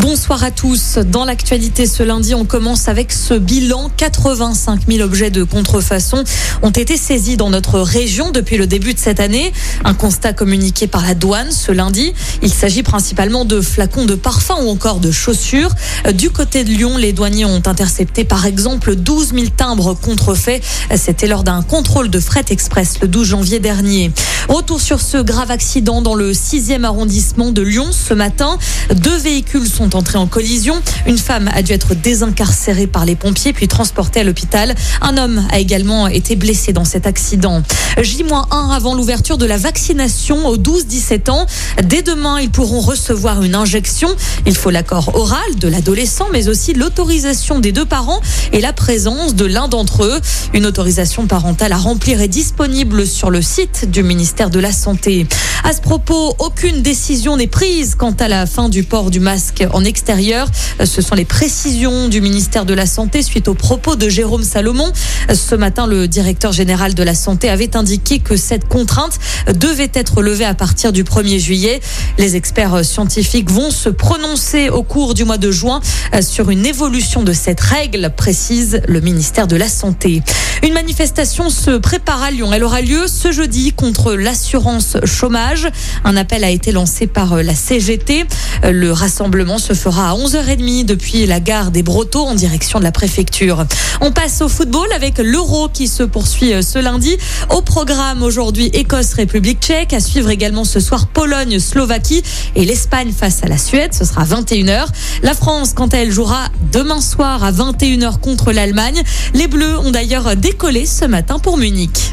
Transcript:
Bonsoir à tous. Dans l'actualité ce lundi, on commence avec ce bilan. 85 000 objets de contrefaçon ont été saisis dans notre région depuis le début de cette année. Un constat communiqué par la douane ce lundi. Il s'agit principalement de flacons de parfum ou encore de chaussures. Du côté de Lyon, les douaniers ont intercepté par exemple 12 000 timbres contrefaits. C'était lors d'un contrôle de fret express le 12 janvier dernier. Retour sur ce grave accident dans le 6e arrondissement de Lyon ce matin. Deux véhicules sont entrés en collision. Une femme a dû être désincarcérée par les pompiers puis transportée à l'hôpital. Un homme a également été blessé dans cet accident. J-1 avant l'ouverture de la vaccination aux 12-17 ans. Dès demain, ils pourront recevoir une injection. Il faut l'accord oral de l'adolescent, mais aussi l'autorisation des deux parents et la présence de l'un d'entre eux. Une autorisation parentale à remplir est disponible sur le site du ministère de la Santé. À ce propos, aucune décision n'est prise quant à la fin du port du masque en extérieur. Ce sont les précisions du ministère de la Santé suite aux propos de Jérôme Salomon. Ce matin, le directeur général de la Santé avait indiqué que cette contrainte devait être levée à partir du 1er juillet. Les experts scientifiques vont se prononcer au cours du mois de juin sur une évolution de cette règle, précise le ministère de la Santé. Une manifestation se prépare à Lyon. Elle aura lieu ce jeudi contre l'assurance chômage. Un appel a été lancé par la CGT. Le rassemblement se fera à 11h30 depuis la gare des Brotteaux en direction de la préfecture. On passe au football avec l'Euro qui se poursuit ce lundi. Au programme aujourd'hui Écosse-République tchèque. À suivre également ce soir Pologne-Slovaquie et l'Espagne face à la Suède. Ce sera 21h. La France, quant à elle, jouera demain soir à 21h contre l'Allemagne. Les Bleus ont d'ailleurs décollé ce matin pour Munich.